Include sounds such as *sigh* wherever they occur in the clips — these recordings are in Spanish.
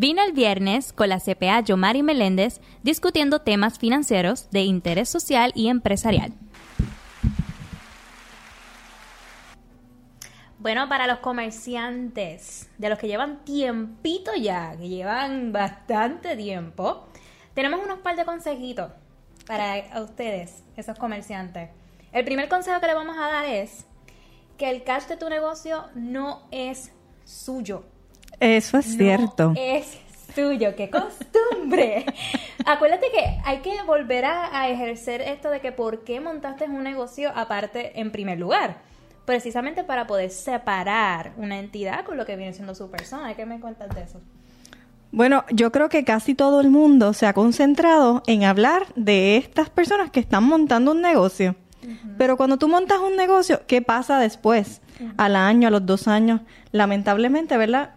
Vino el viernes con la CPA Yomari Meléndez discutiendo temas financieros de interés social y empresarial. Bueno, para los comerciantes, de los que llevan tiempito ya, que llevan bastante tiempo, tenemos unos par de consejitos para ustedes, esos comerciantes. El primer consejo que le vamos a dar es que el cash de tu negocio no es suyo. Eso es cierto. Es suyo, qué costumbre. *laughs* Acuérdate que hay que volver a, a ejercer esto de que por qué montaste un negocio aparte en primer lugar precisamente para poder separar una entidad con lo que viene siendo su persona. ¿Qué me cuentas de eso? Bueno, yo creo que casi todo el mundo se ha concentrado en hablar de estas personas que están montando un negocio. Pero cuando tú montas un negocio, ¿qué pasa después? Al año, a los dos años. Lamentablemente, ¿verdad?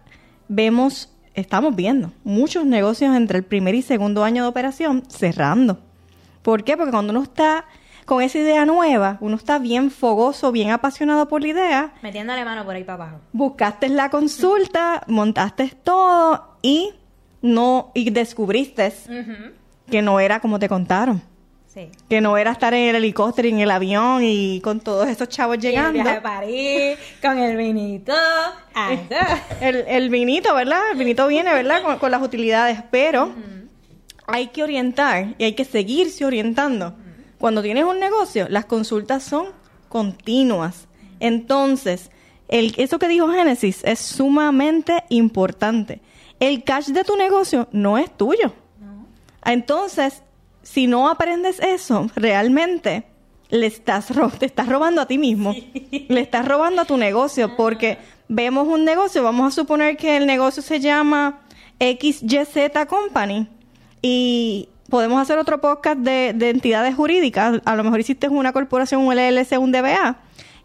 Vemos, estamos viendo muchos negocios entre el primer y segundo año de operación cerrando. ¿Por qué? Porque cuando uno está con esa idea nueva, uno está bien fogoso, bien apasionado por la idea. Metiéndole mano por ahí para abajo. Buscaste la consulta, *laughs* montaste todo y no y descubriste que no era como te contaron. Sí. Que no era estar en el helicóptero y en el avión y con todos esos chavos llegando. el viaje a París, con el vinito. *laughs* el, el, vinito, ¿verdad? El vinito viene, ¿verdad? Con, las utilidades, pero hay que orientar y hay que seguirse orientando cuando tienes un negocio, las consultas son continuas. Entonces, el, eso que dijo Génesis es sumamente importante. El cash de tu negocio no es tuyo. Entonces, si no aprendes eso, realmente le estás te estás robando a ti mismo. Le estás robando a tu negocio porque vemos un negocio, vamos a suponer que el negocio se llama XYZ Company y podemos hacer otro podcast de, entidades jurídicas. A lo mejor hiciste una corporación, un LLC, un DBA.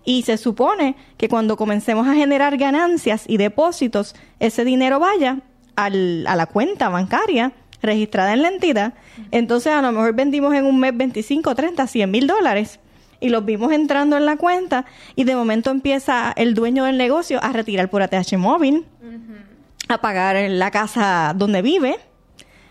Y se supone que cuando comencemos a generar ganancias y depósitos, ese dinero vaya al, a la cuenta bancaria registrada en la entidad. Entonces, a lo mejor vendimos en un mes 25, 30, 100 mil dólares y los vimos entrando en la cuenta y de momento empieza el dueño del negocio a retirar por ATH móvil, a pagar la casa donde vive,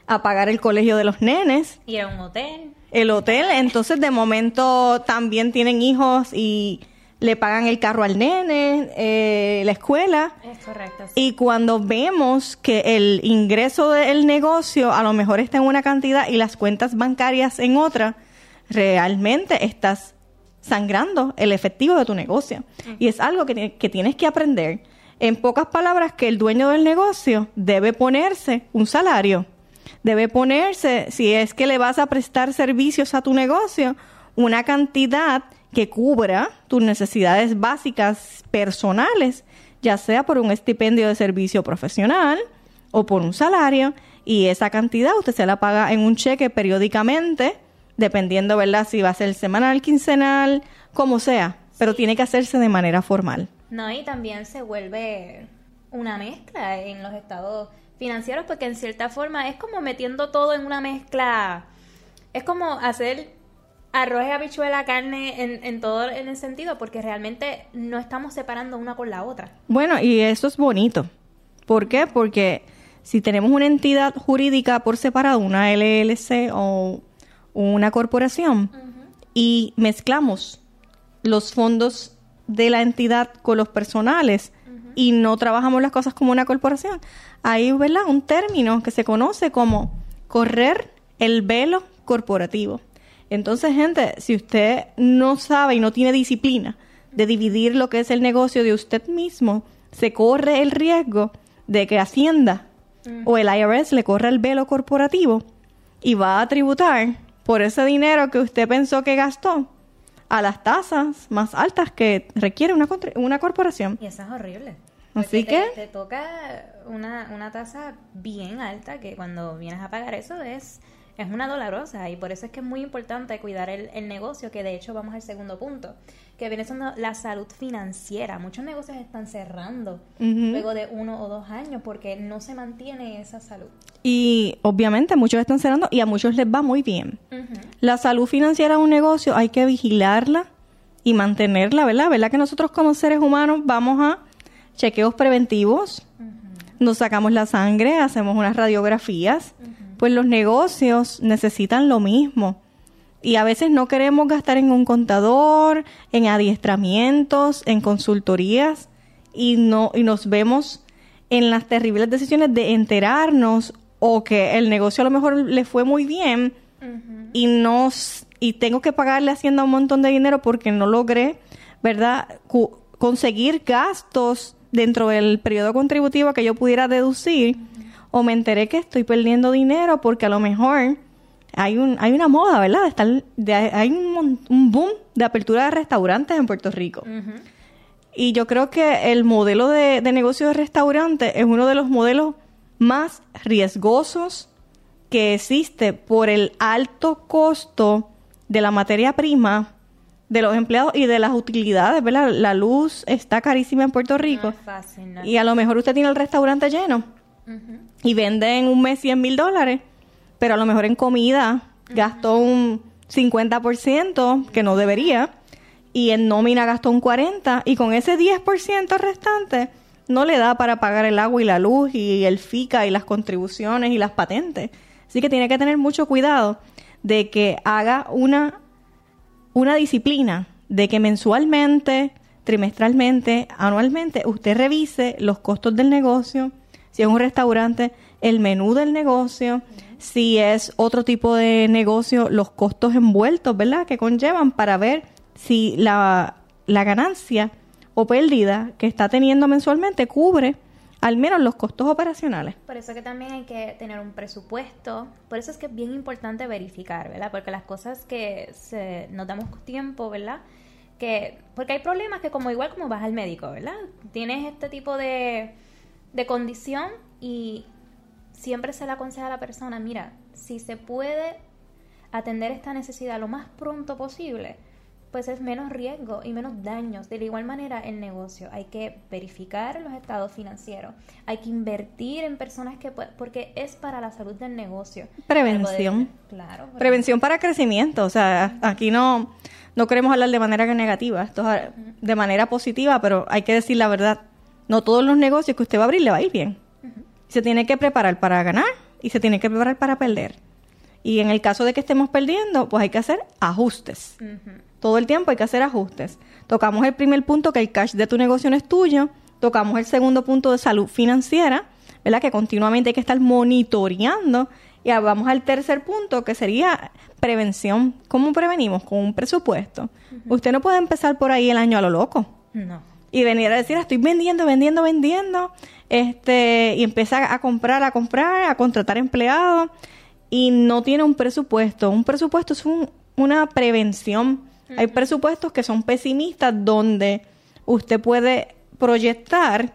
a pagar el colegio de los nenes. Ir a un hotel. El hotel, entonces de momento también tienen hijos y le pagan el carro al nene, eh, la escuela. Es correcto. Y cuando vemos que el ingreso del negocio a lo mejor está en una cantidad y las cuentas bancarias en otra, realmente estás sangrando el efectivo de tu negocio. Y es algo que, que tienes que aprender. En pocas palabras, que el dueño del negocio debe ponerse un salario debe ponerse, si es que le vas a prestar servicios a tu negocio, una cantidad que cubra tus necesidades básicas personales, ya sea por un estipendio de servicio profesional o por un salario, y esa cantidad usted se la paga en un cheque periódicamente, dependiendo, ¿verdad?, si va a ser semanal, quincenal, como sea, pero tiene que hacerse de manera formal. No, y también se vuelve una mezcla en los estados financieros porque en cierta forma es como metiendo todo en una mezcla, es como hacer arroz habichuela, carne en, en todo en el sentido porque realmente no estamos separando una con la otra. Bueno, y eso es bonito. ¿Por qué? Porque si tenemos una entidad jurídica por separado, una LLC o una corporación, y mezclamos los fondos de la entidad con los personales y no trabajamos las cosas como una corporación, hay ¿verdad? un término que se conoce como correr el velo corporativo. Entonces, gente, si usted no sabe y no tiene disciplina de dividir lo que es el negocio de usted mismo, se corre el riesgo de que Hacienda o el IRS le corra el velo corporativo y va a tributar por ese dinero que usted pensó que gastó a las tasas más altas que requiere una, una corporación. Y eso es horrible. Así que... Te, toca una, una tasa bien alta que cuando vienes a pagar eso es, es una dolorosa y por eso es que es muy importante cuidar el, el negocio, que de hecho vamos al segundo punto, que viene siendo la salud financiera. Muchos negocios están cerrando luego de uno o dos años porque no se mantiene esa salud. Y obviamente muchos están cerrando y a muchos les va muy bien. La salud financiera de un negocio hay que vigilarla y mantenerla, ¿verdad? ¿Verdad que nosotros como seres humanos vamos a chequeos preventivos, nos sacamos la sangre, hacemos unas radiografías, pues los negocios necesitan lo mismo. Y a veces no queremos gastar en un contador, en adiestramientos, en consultorías y no y nos vemos en las terribles decisiones de enterarnos o que el negocio a lo mejor le fue muy bien y nos y tengo que pagarle Hacienda un montón de dinero porque no logré, ¿verdad? conseguir gastos dentro del periodo contributivo que yo pudiera deducir o me enteré que estoy perdiendo dinero porque a lo mejor hay un hay una moda, ¿verdad? De estar, de, hay un, un, boom de apertura de restaurantes en Puerto Rico. Y yo creo que el modelo de, de negocio de restaurantes es uno de los modelos más riesgosos que existe por el alto costo de la materia prima de los empleados y de las utilidades, ¿verdad? La luz está carísima en Puerto Rico. Y a lo mejor usted tiene el restaurante lleno y vende en un mes 100 mil dólares, pero a lo mejor en comida gastó un 50% que no debería y en nómina gastó un 40% y con ese 10% restante no le da para pagar el agua y la luz y el FICA y las contribuciones y las patentes. Así que tiene que tener mucho cuidado de que haga una, una disciplina, de que mensualmente, trimestralmente, anualmente, usted revise los costos del negocio, si es un restaurante, el menú del negocio, si es otro tipo de negocio, los costos envueltos, ¿verdad? Que conllevan para ver si la, la ganancia o pérdida que está teniendo mensualmente cubre al menos los costos operacionales. Por eso que también hay que tener un presupuesto, por eso es que es bien importante verificar, ¿verdad? Porque las cosas que se, no damos tiempo, ¿verdad? Que, porque hay problemas que como igual como vas al médico, ¿verdad? Tienes este tipo de, de condición y siempre se le aconseja a la persona, mira, si se puede atender esta necesidad lo más pronto posible, pues es menos riesgo y menos daños. De la igual manera, el negocio, hay que verificar los estados financieros, hay que invertir en personas que porque es para la salud del negocio. Prevención. claro. Prevención para crecimiento, o sea, aquí no no queremos hablar de manera negativa, esto es de manera positiva, pero hay que decir la verdad. No todos los negocios que usted va a abrir le va a ir bien. Se tiene que preparar para ganar y se tiene que preparar para perder. Y en el caso de que estemos perdiendo, pues hay que hacer ajustes. Todo el tiempo hay que hacer ajustes. Tocamos el primer punto, que el cash de tu negocio no es tuyo. Tocamos el segundo punto de salud financiera, ¿verdad? Que continuamente hay que estar monitoreando. Y vamos al tercer punto, que sería prevención. ¿Cómo prevenimos? Con un presupuesto. Usted no puede empezar por ahí el año a lo loco. No. Y venir a decir, estoy vendiendo, vendiendo, vendiendo. Este, y empezar a comprar, a comprar, a contratar empleados. Y no tiene un presupuesto. Un presupuesto es una prevención hay presupuestos que son pesimistas donde usted puede proyectar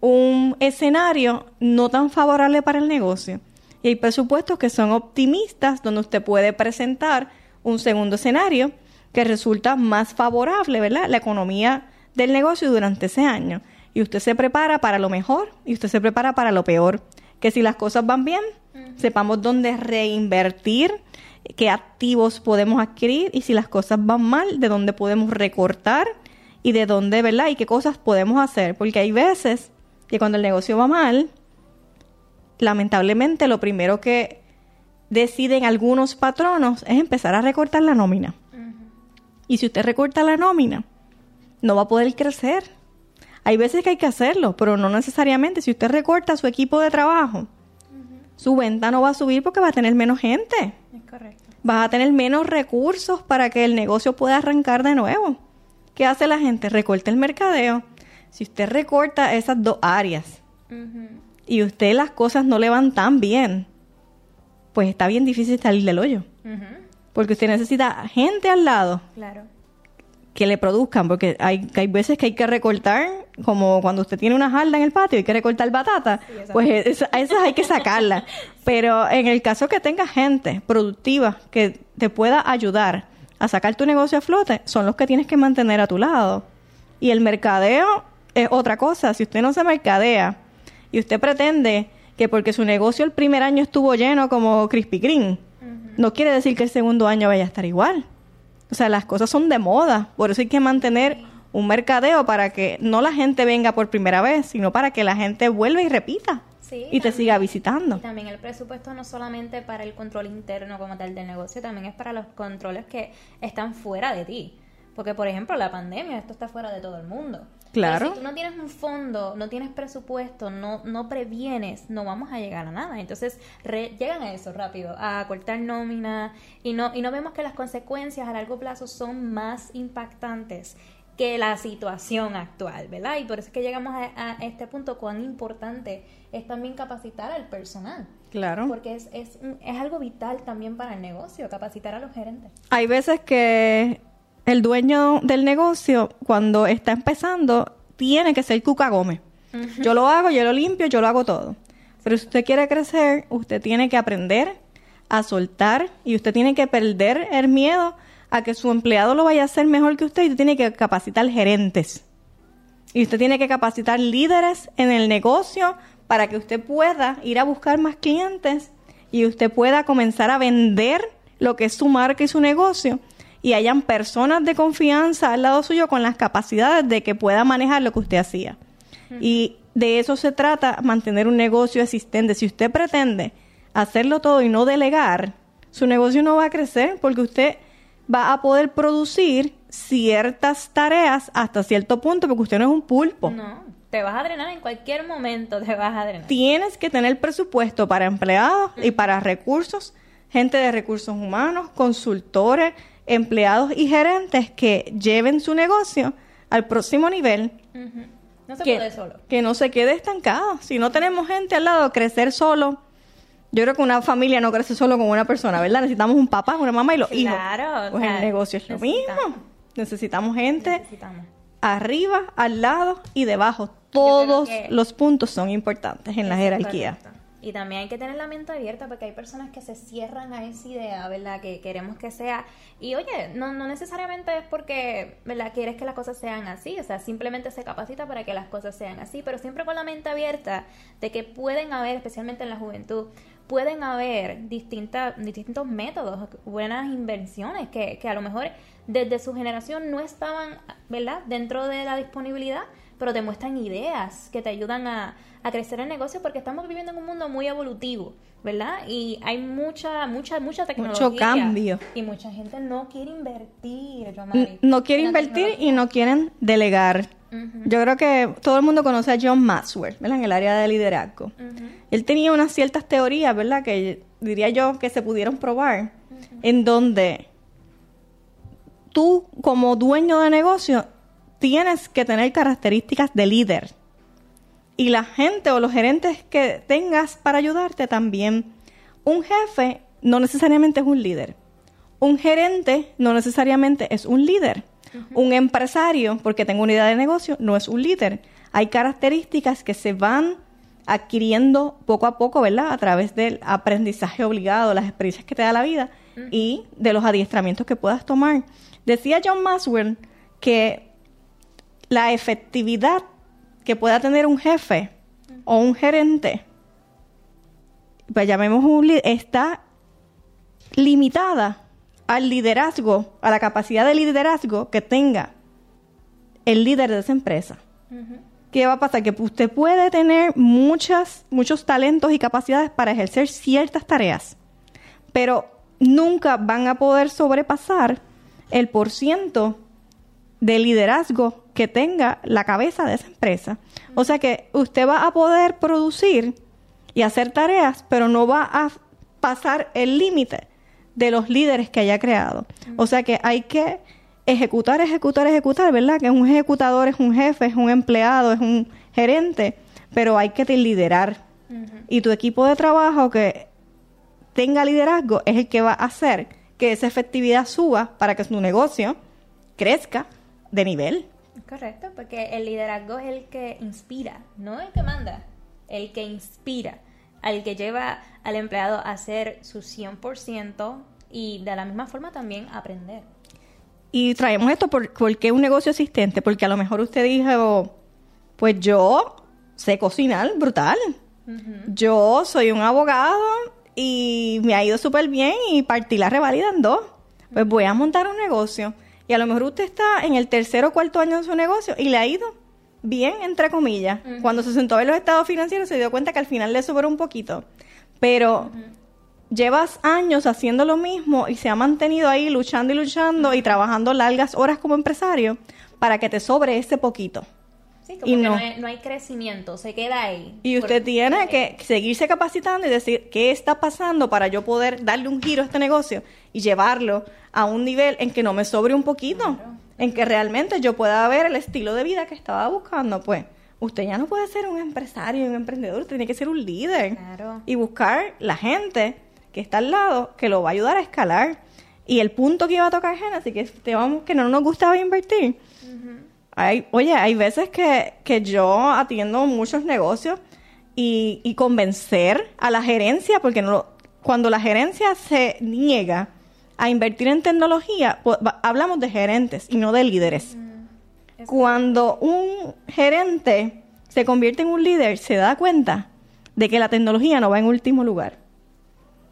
un escenario no tan favorable para el negocio. Y hay presupuestos que son optimistas donde usted puede presentar un segundo escenario que resulta más favorable, ¿verdad? La economía del negocio durante ese año. Y usted se prepara para lo mejor y usted se prepara para lo peor. Que si las cosas van bien, sepamos dónde reinvertir qué activos podemos adquirir y si las cosas van mal, de dónde podemos recortar y de dónde, ¿verdad? Y qué cosas podemos hacer. Porque hay veces que cuando el negocio va mal, lamentablemente lo primero que deciden algunos patronos es empezar a recortar la nómina. Y si usted recorta la nómina, no va a poder crecer. Hay veces que hay que hacerlo, pero no necesariamente. Si usted recorta su equipo de trabajo, su venta no va a subir porque va a tener menos gente. Correcto. Vas a tener menos recursos para que el negocio pueda arrancar de nuevo. ¿Qué hace la gente? Recorta el mercadeo. Si usted recorta esas dos áreas y usted las cosas no le van tan bien, pues está bien difícil salir del hoyo. Porque usted necesita gente al lado claro que le produzcan, porque hay, hay veces que hay que recortar, como cuando usted tiene una jarda en el patio, hay que recortar batata, pues a esas hay que sacarla. *laughs* Pero en el caso que tenga gente productiva que te pueda ayudar a sacar tu negocio a flote, son los que tienes que mantener a tu lado. Y el mercadeo es otra cosa. Si usted no se mercadea y usted pretende que porque su negocio el primer año estuvo lleno como Krispy Kreme, no quiere decir que el segundo año vaya a estar igual. O sea, las cosas son de moda, por eso hay que mantener un mercadeo para que no la gente venga por primera vez, sino para que la gente vuelva y repita y te siga visitando. Y también el presupuesto no solamente para el control interno como tal del negocio, también es para los controles que están fuera de ti. Porque, por ejemplo, la pandemia, esto está fuera de todo el mundo. Claro. si tú no tienes un fondo, no tienes presupuesto, no, no previenes, no vamos a llegar a nada. Entonces, llegan a eso rápido, a cortar nómina y no, y no vemos que las consecuencias a largo plazo son más impactantes que la situación actual, ¿verdad? Y por eso es que llegamos a, este punto, cuán importante es también capacitar al personal. Claro. Porque es, es, es algo vital también para el negocio, capacitar a los gerentes. Hay veces que el dueño del negocio, cuando está empezando, tiene que ser Cuca Gómez. Yo lo hago, yo lo limpio, yo lo hago todo. Pero si usted quiere crecer, usted tiene que aprender a soltar y usted tiene que perder el miedo a que su empleado lo vaya a hacer mejor que usted y usted tiene que capacitar gerentes. Y usted tiene que capacitar líderes en el negocio para que usted pueda ir a buscar más clientes y usted pueda comenzar a vender lo que es su marca y su negocio y hayan personas de confianza al lado suyo con las capacidades de que pueda manejar lo que usted hacía. Y de eso se trata mantener un negocio existente. Si usted pretende hacerlo todo y no delegar, su negocio no va a crecer porque usted va a poder producir ciertas tareas hasta cierto punto porque usted no es un pulpo. No, te vas a drenar en cualquier momento, te vas a drenar. Tienes que tener presupuesto para empleados y para recursos, gente de recursos humanos, consultores, empleados y gerentes que lleven su negocio al próximo nivel. No se puede solo. Que no se quede estancado. Si no tenemos gente al lado, crecer solo. Yo creo que una familia no crece solo con una persona, ¿verdad? Necesitamos un papá, una mamá y los hijos. Claro. Pues el negocio es lo mismo. Necesitamos gente arriba, al lado y debajo. Todos los puntos son importantes en la jerarquía. Y también hay que tener la mente abierta porque hay personas que se cierran a esa idea, ¿verdad? Que queremos que sea. Y oye, no, no necesariamente es porque, ¿verdad? Quieres que las cosas sean así. O sea, simplemente se capacita para que las cosas sean así. Pero siempre con la mente abierta de que pueden haber, especialmente en la juventud, pueden haber distintas, distintos métodos, buenas invenciones que, que a lo mejor desde su generación no estaban, ¿verdad? Dentro de la disponibilidad, pero te muestran ideas que te ayudan a a crecer el negocio porque estamos viviendo en un mundo muy evolutivo, ¿verdad? Y hay mucha, mucha, mucha tecnología. Mucho cambio. Y mucha gente no quiere invertir, No quiere invertir y no quieren delegar. Yo creo que todo el mundo conoce a John Maxwell, ¿verdad? En el área de liderazgo. Él tenía unas ciertas teorías, ¿verdad? Que diría yo que se pudieron probar, en donde tú como dueño de negocio tienes que tener características de líder y la gente o los gerentes que tengas para ayudarte también. Un jefe no necesariamente es un líder. Un gerente no necesariamente es un líder. Un empresario, porque tengo una idea de negocio, no es un líder. Hay características que se van adquiriendo poco a poco, ¿verdad? A través del aprendizaje obligado, las experiencias que te da la vida y de los adiestramientos que puedas tomar. Decía John Maswell que la efectividad que pueda tener un jefe o un gerente, pues llamemos un está limitada al liderazgo, a la capacidad de liderazgo que tenga el líder de esa empresa. ¿Qué va a pasar? Que usted puede tener muchas, muchos talentos y capacidades para ejercer ciertas tareas, pero nunca van a poder sobrepasar el porciento de liderazgo que tenga la cabeza de esa empresa. O sea que usted va a poder producir y hacer tareas, pero no va a pasar el límite de los líderes que haya creado. O sea que hay que ejecutar, ejecutar, ejecutar, ¿verdad? Que un ejecutador es un jefe, es un empleado, es un gerente, pero hay que liderar. Y tu equipo de trabajo que tenga liderazgo es el que va a hacer que esa efectividad suba para que su negocio crezca de nivel. Correcto, porque el liderazgo es el que inspira, no el que manda, el que inspira, al que lleva al empleado a hacer su 100% y de la misma forma también aprender. Y traemos esto por, porque un negocio existente, porque a lo mejor usted dijo, pues yo sé cocinar brutal, yo soy un abogado y me ha ido súper bien y partí la revalida en dos, pues voy a montar un negocio Y a lo mejor usted está en el tercer o cuarto año de su negocio y le ha ido bien, entre comillas. Cuando se sentó a ver los estados financieros se dio cuenta que al final le sobró un poquito. Pero llevas años haciendo lo mismo y se ha mantenido ahí luchando y luchando y trabajando largas horas como empresario para que te sobre ese poquito. Sí, como y que no. no, hay, crecimiento, se queda ahí. Y usted tiene que seguirse capacitando y decir qué está pasando para yo poder darle un giro a este negocio y llevarlo a un nivel en que no me sobre un poquito, en que realmente yo pueda ver el estilo de vida que estaba buscando. Pues usted ya no puede ser un empresario, un emprendedor, tiene que ser un líder y buscar la gente que está al lado que lo va a ayudar a escalar. Y el punto que iba a tocar Genesis, que, que no nos gustaba invertir, hay, oye, hay veces que, que yo atiendo muchos negocios y, y, convencer a la gerencia, porque no, cuando la gerencia se niega a invertir en tecnología, pues, hablamos de gerentes y no de líderes. Mm, cuando un gerente se convierte en un líder, se da cuenta de que la tecnología no va en último lugar.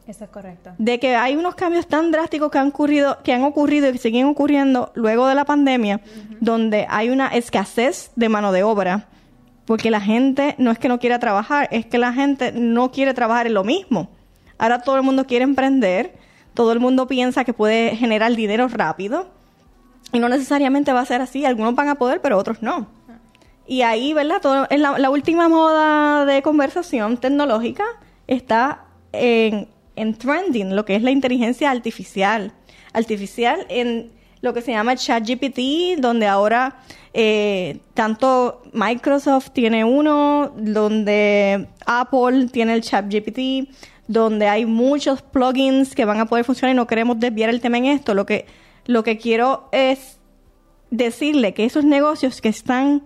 Eso es correcto. De que hay unos cambios tan drásticos que han ocurrido, que han ocurrido y que siguen ocurriendo luego de la pandemia, donde hay una escasez de mano de obra, porque la gente no es que no quiera trabajar, es que la gente no quiere trabajar en lo mismo. Ahora todo el mundo quiere emprender, todo el mundo piensa que puede generar dinero rápido, y no necesariamente va a ser así. Algunos van a poder, pero otros no. Y ahí, ¿verdad? Todo, en la última moda de conversación tecnológica está en en trending, lo que es la inteligencia artificial. Artificial en lo que se llama ChatGPT, donde ahora eh, tanto Microsoft tiene uno, donde Apple tiene el ChatGPT, donde hay muchos plugins que van a poder funcionar y no queremos desviar el tema en esto. Lo que, lo que quiero es decirle que esos negocios que están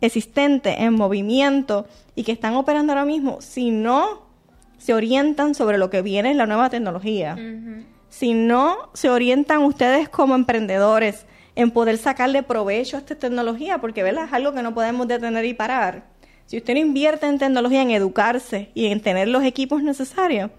existentes, en movimiento y que están operando ahora mismo, si no se orientan sobre lo que viene en la nueva tecnología. Si no se orientan ustedes como emprendedores en poder sacarle provecho a esta tecnología, porque ¿verdad? es algo que no podemos detener y parar. Si usted no invierte en tecnología, en educarse y en tener los equipos necesarios,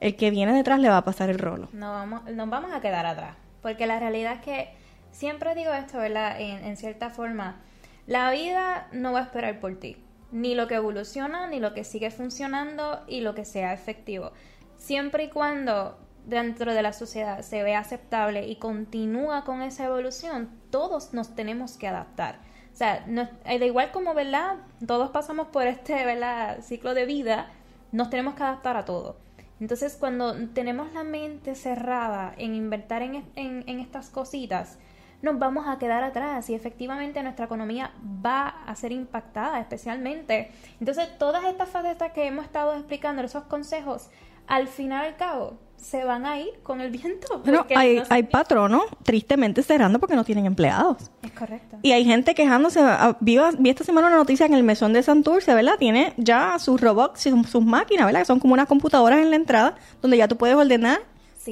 el que viene detrás le va a pasar el rolo. No vamos, nos vamos a quedar atrás, porque la realidad es que siempre digo esto, ¿verdad? en cierta forma, la vida no va a esperar por ti ni lo que evoluciona, ni lo que sigue funcionando y lo que sea efectivo. Siempre y cuando dentro de la sociedad se ve aceptable y continúa con esa evolución, todos nos tenemos que adaptar. O sea, no, eh, da igual como, ¿verdad? Todos pasamos por este, ¿verdad? Ciclo de vida, nos tenemos que adaptar a todo. Entonces, cuando tenemos la mente cerrada en invertir en, estas cositas, nos vamos a quedar atrás y efectivamente nuestra economía va a ser impactada especialmente. Entonces, todas estas facetas que hemos estado explicando, esos consejos, al final y al cabo, se van a ir con el viento. Pero hay, hay patronos tristemente cerrando porque no tienen empleados. Es correcto. Y hay gente quejándose. Ah, vi, vi esta semana una noticia en el mesón de Santurce, ¿verdad? Tiene ya sus robots, sus, sus máquinas, ¿verdad? Que son como unas computadoras en la entrada donde ya tú puedes ordenar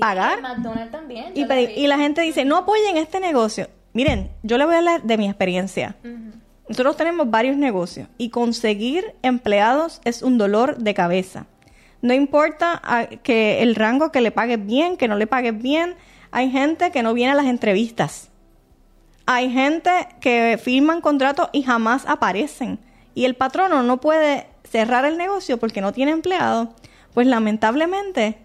pagar. también. Y, y, la gente dice, no apoyen este negocio. Miren, yo le voy a hablar de mi experiencia. Nosotros tenemos varios negocios y conseguir empleados es un dolor de cabeza. No importa ah, que el rango que le pagues bien, que no le pagues bien. Hay gente que no viene a las entrevistas. Hay gente que firman contratos y jamás aparecen. Y el patrono no puede cerrar el negocio porque no tiene empleado. Pues lamentablemente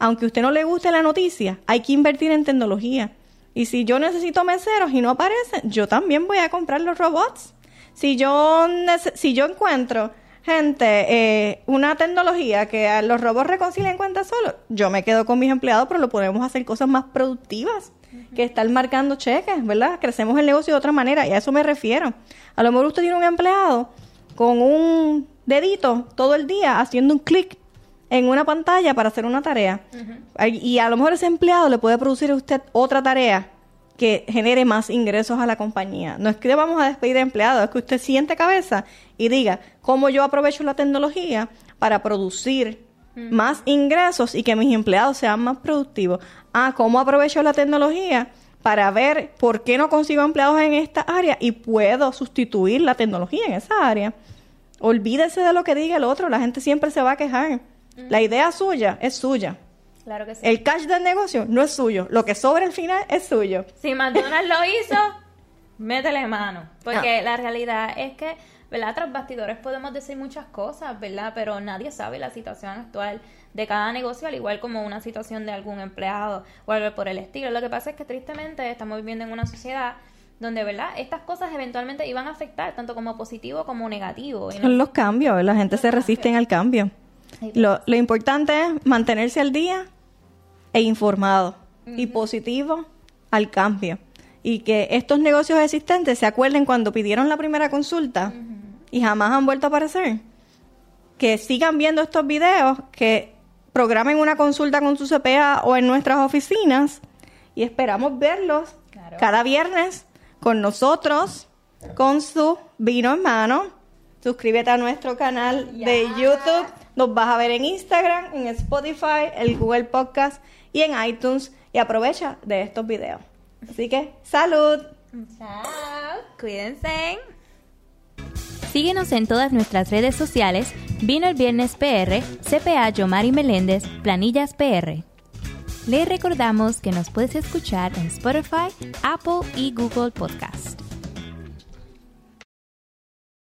aunque a usted no le guste la noticia, hay que invertir en tecnología. Y si yo necesito meseros y no aparecen, yo también voy a comprar los robots. Si yo, si yo encuentro gente, eh, una tecnología que los robots reconcilien cuentas solo, yo me quedo con mis empleados, pero lo podemos hacer cosas más productivas que estar marcando cheques, ¿verdad? Crecemos el negocio de otra manera y a eso me refiero. A lo mejor usted tiene un empleado con un dedito todo el día haciendo un clic en una pantalla para hacer una tarea. Y a lo mejor ese empleado le puede producir a usted otra tarea que genere más ingresos a la compañía. No es que vamos a despedir de empleados, es que usted siente cabeza y diga, ¿cómo yo aprovecho la tecnología para producir más ingresos y que mis empleados sean más productivos? Ah, ¿cómo aprovecho la tecnología? para ver por qué no consigo empleados en esta área y puedo sustituir la tecnología en esa área. Olvídese de lo que diga el otro, la gente siempre se va a quejar. La idea suya es suya. Claro que sí. El cash del negocio no es suyo. Lo que sobra al final es suyo. Si McDonald's lo hizo, métele mano. Porque la realidad es que, ¿verdad? Tras bastidores podemos decir muchas cosas, ¿verdad? Pero nadie sabe la situación actual de cada negocio, al igual como una situación de algún empleado o algo por el estilo. Lo que pasa es que tristemente estamos viviendo en una sociedad donde, ¿verdad? Estas cosas eventualmente iban a afectar tanto como positivo como negativo. Son los cambios. La gente se resiste al cambio. Lo, lo importante es mantenerse al día e informado y positivo al cambio. Y que estos negocios existentes se acuerden cuando pidieron la primera consulta y jamás han vuelto a aparecer. Que sigan viendo estos videos, que programen una consulta con su CPA o en nuestras oficinas y esperamos verlos Claro. cada viernes con nosotros, con su vino en mano. Suscríbete a nuestro canal de. YouTube. Nos vas a ver en Instagram, en Spotify, el Google Podcast y en iTunes. Y aprovecha de estos videos. Así que, salud. Chao. Cuídense. Síguenos en todas nuestras redes sociales, Vino el Viernes PR, CPA Yomari Meléndez, Planillas PR. Les recordamos que nos puedes escuchar en Spotify, Apple y Google Podcast.